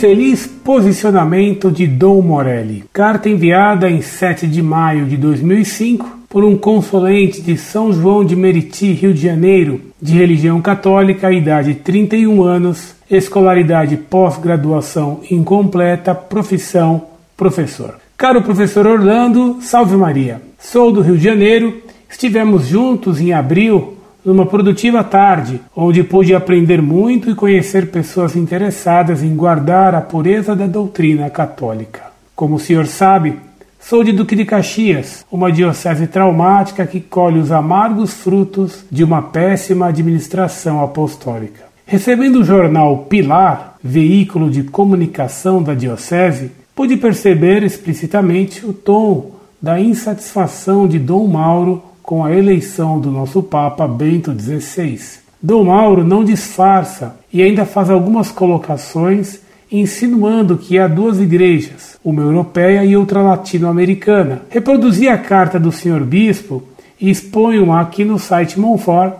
infeliz posicionamento de Dom Morelli. Carta enviada em 7 de maio de 2005 por um consulente de São João de Meriti, Rio de Janeiro, de religião católica, idade 31 anos, escolaridade pós-graduação incompleta, profissão professor. Caro professor Orlando, salve Maria. Sou do Rio de Janeiro, estivemos juntos em abril numa produtiva tarde, onde pude aprender muito e conhecer pessoas interessadas em guardar a pureza da doutrina católica. Como o senhor sabe, sou de Duque de Caxias, uma diocese traumática que colhe os amargos frutos de uma péssima administração apostólica. Recebendo o jornal Pilar, veículo de comunicação da diocese, pude perceber explicitamente o tom da insatisfação de Dom Mauro com a eleição do nosso Papa Bento XVI. Dom Mauro não disfarça e ainda faz algumas colocações insinuando que há duas igrejas, uma europeia e outra latino-americana. Reproduzi a carta do senhor bispo e exponho-a aqui no site Monfort,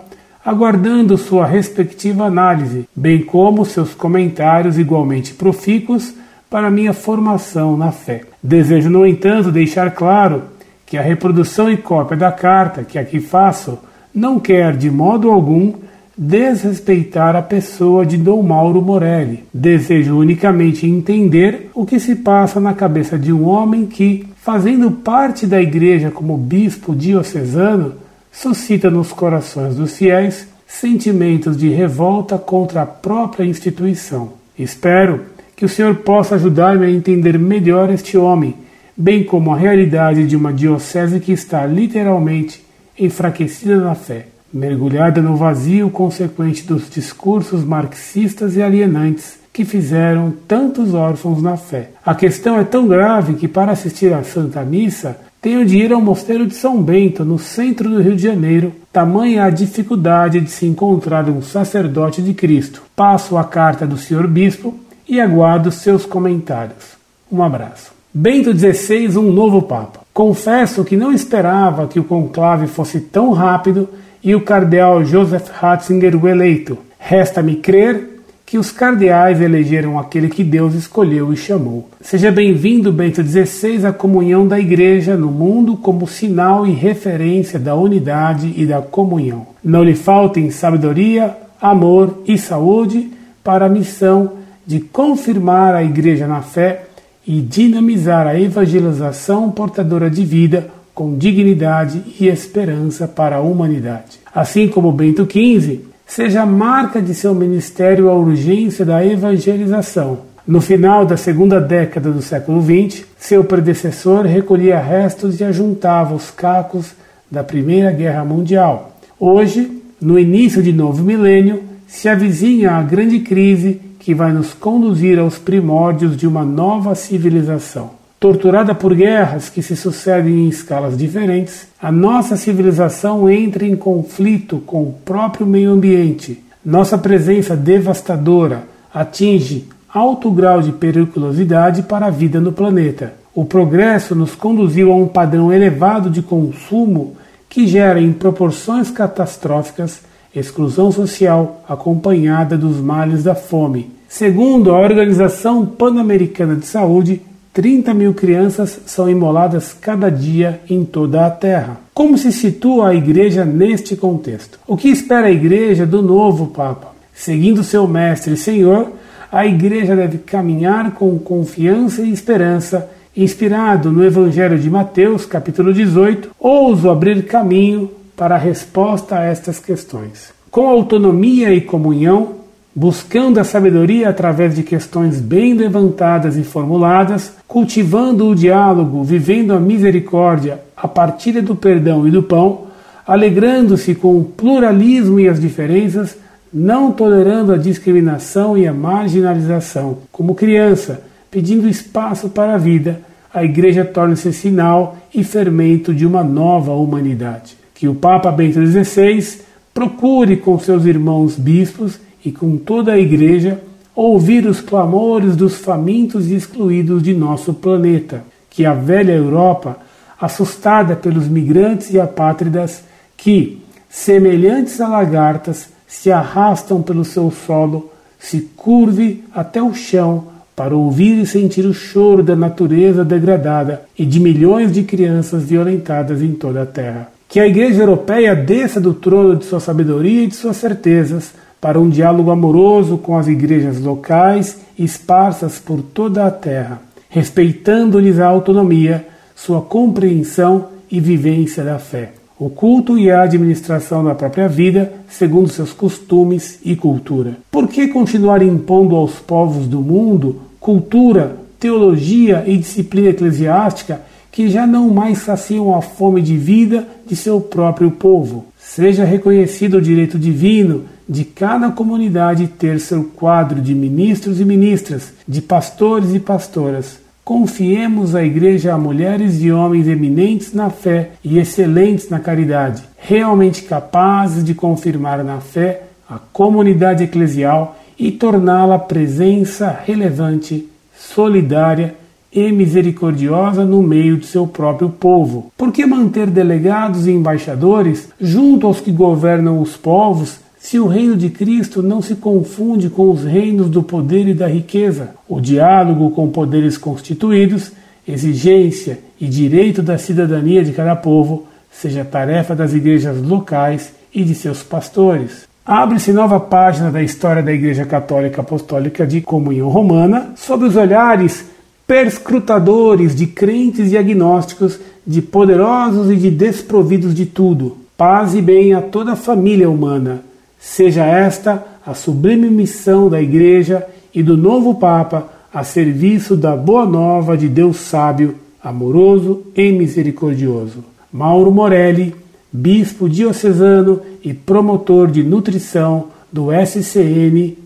aguardando sua respectiva análise, bem como seus comentários igualmente profícuos para minha formação na fé. Desejo, no entanto, deixar claro que a reprodução e cópia da carta que aqui faço não quer de modo algum desrespeitar a pessoa de Dom Mauro Morelli. Desejo unicamente entender o que se passa na cabeça de um homem que, fazendo parte da igreja como bispo diocesano, suscita nos corações dos fiéis sentimentos de revolta contra a própria instituição. Espero que o Senhor possa ajudar-me a entender melhor este homem bem como a realidade de uma diocese que está literalmente enfraquecida na fé, mergulhada no vazio consequente dos discursos marxistas e alienantes que fizeram tantos órfãos na fé. A questão é tão grave que, para assistir à Santa Missa, tenho de ir ao Mosteiro de São Bento, no centro do Rio de Janeiro, tamanha a dificuldade de se encontrar um sacerdote de Cristo. Passo a carta do Senhor Bispo e aguardo seus comentários. Um abraço. Bento XVI, um novo Papa. Confesso que não esperava que o conclave fosse tão rápido e o cardeal Joseph Ratzinger o eleito. Resta-me crer que os cardeais elegeram aquele que Deus escolheu e chamou. Seja bem-vindo, Bento XVI, à comunhão da Igreja no mundo como sinal e referência da unidade e da comunhão. Não lhe faltem sabedoria, amor e saúde para a missão de confirmar a Igreja na fé e dinamizar a evangelização portadora de vida com dignidade e esperança para a humanidade. Assim como Bento XV, seja a marca de seu ministério a urgência da evangelização. No final da segunda década do século XX, seu predecessor recolhia restos e ajuntava os cacos da Primeira Guerra Mundial. Hoje, no início de novo milênio, se avizinha a grande crise que vai nos conduzir aos primórdios de uma nova civilização. Torturada por guerras que se sucedem em escalas diferentes, a nossa civilização entra em conflito com o próprio meio ambiente. Nossa presença devastadora atinge alto grau de periculosidade para a vida no planeta. O progresso nos conduziu a um padrão elevado de consumo que gera em proporções catastróficas exclusão social acompanhada dos males da fome. Segundo a Organização Pan-Americana de Saúde, 30 mil crianças são imoladas cada dia em toda a Terra. Como se situa a Igreja neste contexto? O que espera a Igreja do novo Papa? Seguindo seu Mestre e Senhor, a Igreja deve caminhar com confiança e esperança, inspirado no Evangelho de Mateus, capítulo 18, ouso abrir caminho para a resposta a estas questões. Com autonomia e comunhão, buscando a sabedoria através de questões bem levantadas e formuladas, cultivando o diálogo, vivendo a misericórdia, a partilha do perdão e do pão, alegrando-se com o pluralismo e as diferenças, não tolerando a discriminação e a marginalização. Como criança, pedindo espaço para a vida, a Igreja torna-se sinal e fermento de uma nova humanidade que o Papa Bento XVI procure com seus irmãos bispos e com toda a Igreja ouvir os clamores dos famintos e excluídos de nosso planeta, que a velha Europa, assustada pelos migrantes e apátridas que, semelhantes a lagartas, se arrastam pelo seu solo, se curve até o chão para ouvir e sentir o choro da natureza degradada e de milhões de crianças violentadas em toda a Terra. Que a Igreja Europeia desça do trono de sua sabedoria e de suas certezas para um diálogo amoroso com as igrejas locais esparsas por toda a terra, respeitando-lhes a autonomia, sua compreensão e vivência da fé, o culto e a administração da própria vida segundo seus costumes e cultura. Por que continuar impondo aos povos do mundo cultura, teologia e disciplina eclesiástica que já não mais saciam a fome de vida de seu próprio povo? Seja reconhecido o direito divino de cada comunidade ter seu quadro de ministros e ministras, de pastores e pastoras. Confiemos a Igreja a mulheres e homens eminentes na fé e excelentes na caridade, realmente capazes de confirmar na fé a comunidade eclesial e torná-la presença relevante, solidária e misericordiosa no meio de seu próprio povo. Por que manter delegados e embaixadores junto aos que governam os povos se o reino de Cristo não se confunde com os reinos do poder e da riqueza? O diálogo com poderes constituídos, exigência e direito da cidadania de cada povo seja tarefa das igrejas locais e de seus pastores. Abre-se nova página da história da Igreja Católica Apostólica de Comunhão Romana sob os olhares perscrutadores de crentes e agnósticos, de poderosos e de desprovidos de tudo. Paz e bem a toda a família humana. Seja esta a sublime missão da Igreja e do novo Papa a serviço da boa nova de Deus sábio, amoroso e misericordioso. Mauro Morelli, bispo diocesano e promotor de nutrição do SCN-UN,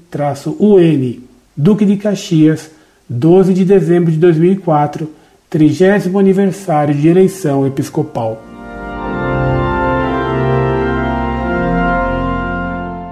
Duque de Caxias, 12 de dezembro de 2004, 30 aniversário de eleição episcopal.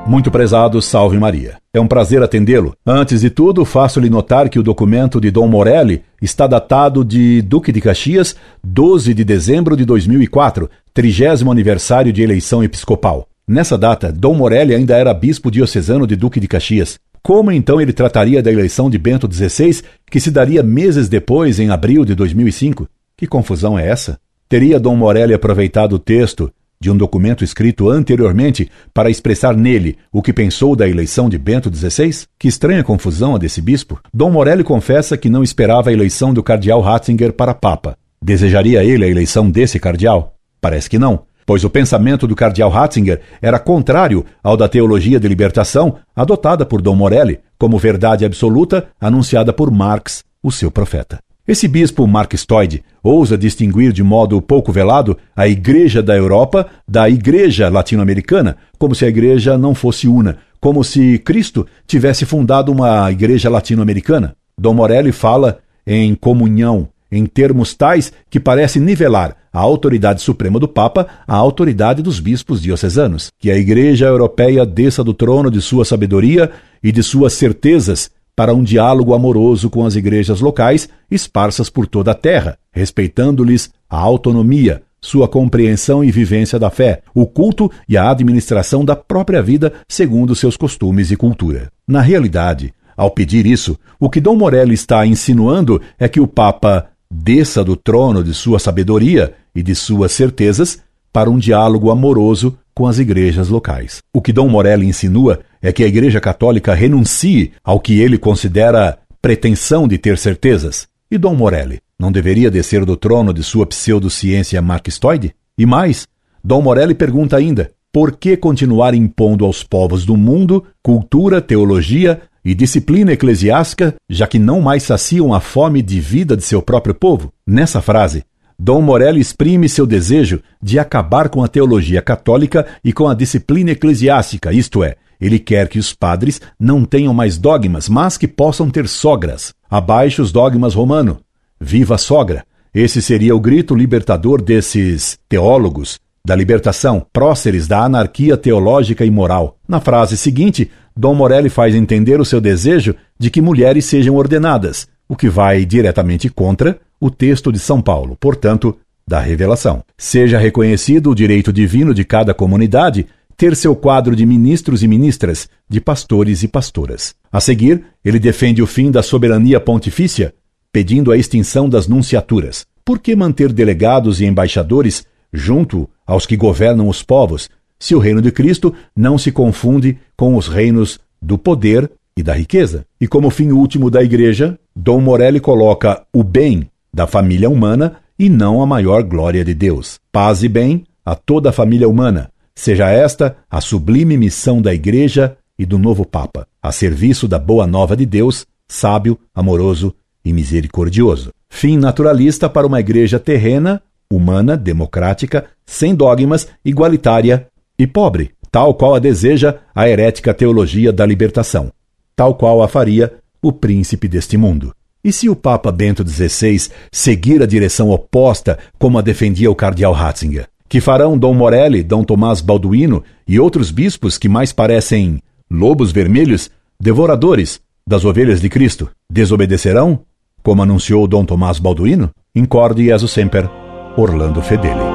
Muito prezado, salve Maria. É um prazer atendê-lo. Antes de tudo, faço-lhe notar que o documento de Dom Morelli está datado de Duque de Caxias, 12 de dezembro de 2004, 30 aniversário de eleição episcopal. Nessa data, Dom Morelli ainda era bispo diocesano de Duque de Caxias. Como então ele trataria da eleição de Bento XVI, que se daria meses depois, em abril de 2005? Que confusão é essa? Teria Dom Morelli aproveitado o texto de um documento escrito anteriormente para expressar nele o que pensou da eleição de Bento XVI? Que estranha confusão a desse bispo. Dom Morelli confessa que não esperava a eleição do cardeal Ratzinger para papa. Desejaria ele a eleição desse cardeal? Parece que não pois o pensamento do cardeal Ratzinger era contrário ao da teologia de libertação adotada por Dom Morelli como verdade absoluta anunciada por Marx, o seu profeta. Esse bispo marxistoide ousa distinguir de modo pouco velado a Igreja da Europa da Igreja latino-americana, como se a Igreja não fosse una, como se Cristo tivesse fundado uma Igreja latino-americana. Dom Morelli fala em comunhão, em termos tais que parece nivelar a autoridade suprema do Papa à autoridade dos bispos diocesanos. Que a Igreja Europeia desça do trono de sua sabedoria e de suas certezas para um diálogo amoroso com as igrejas locais esparsas por toda a terra, respeitando-lhes a autonomia, sua compreensão e vivência da fé, o culto e a administração da própria vida segundo seus costumes e cultura. Na realidade, ao pedir isso, o que Dom Morelli está insinuando é que o Papa desça do trono de sua sabedoria e de suas certezas para um diálogo amoroso com as igrejas locais. O que Dom Morelli insinua é que a Igreja Católica renuncie ao que ele considera pretensão de ter certezas. E Dom Morelli não deveria descer do trono de sua pseudociência marxistoide? E mais, Dom Morelli pergunta ainda: por que continuar impondo aos povos do mundo cultura, teologia e disciplina eclesiástica, já que não mais saciam a fome de vida de seu próprio povo? Nessa frase, Dom Morelli exprime seu desejo de acabar com a teologia católica e com a disciplina eclesiástica, isto é, ele quer que os padres não tenham mais dogmas, mas que possam ter sogras. Abaixo os dogmas romano. Viva a sogra! Esse seria o grito libertador desses teólogos da libertação, próceres da anarquia teológica e moral. Na frase seguinte, Dom Morelli faz entender o seu desejo de que mulheres sejam ordenadas, o que vai diretamente contra o texto de São Paulo, portanto, da revelação. Seja reconhecido o direito divino de cada comunidade ter seu quadro de ministros e ministras, de pastores e pastoras. A seguir, ele defende o fim da soberania pontifícia, pedindo a extinção das nunciaturas. Por que manter delegados e embaixadores junto aos que governam os povos, se o reino de Cristo não se confunde com os reinos do poder e da riqueza? E como fim último da igreja, Dom Morelli coloca o bem da família humana e não a maior glória de Deus. Paz e bem a toda a família humana, seja esta a sublime missão da Igreja e do novo Papa, a serviço da boa nova de Deus, sábio, amoroso e misericordioso. Fim naturalista para uma igreja terrena, humana, democrática, sem dogmas, igualitária e pobre, tal qual a deseja a herética teologia da libertação, tal qual a faria o príncipe deste mundo. E se o Papa Bento XVI seguir a direção oposta como a defendia o cardeal Ratzinger? Que farão Dom Morelli, Dom Tomás Balduino e outros bispos que mais parecem lobos vermelhos, devoradores das ovelhas de Cristo? Desobedecerão, como anunciou Dom Tomás Balduino? Incorde Jesus Semper, Orlando Fedeli.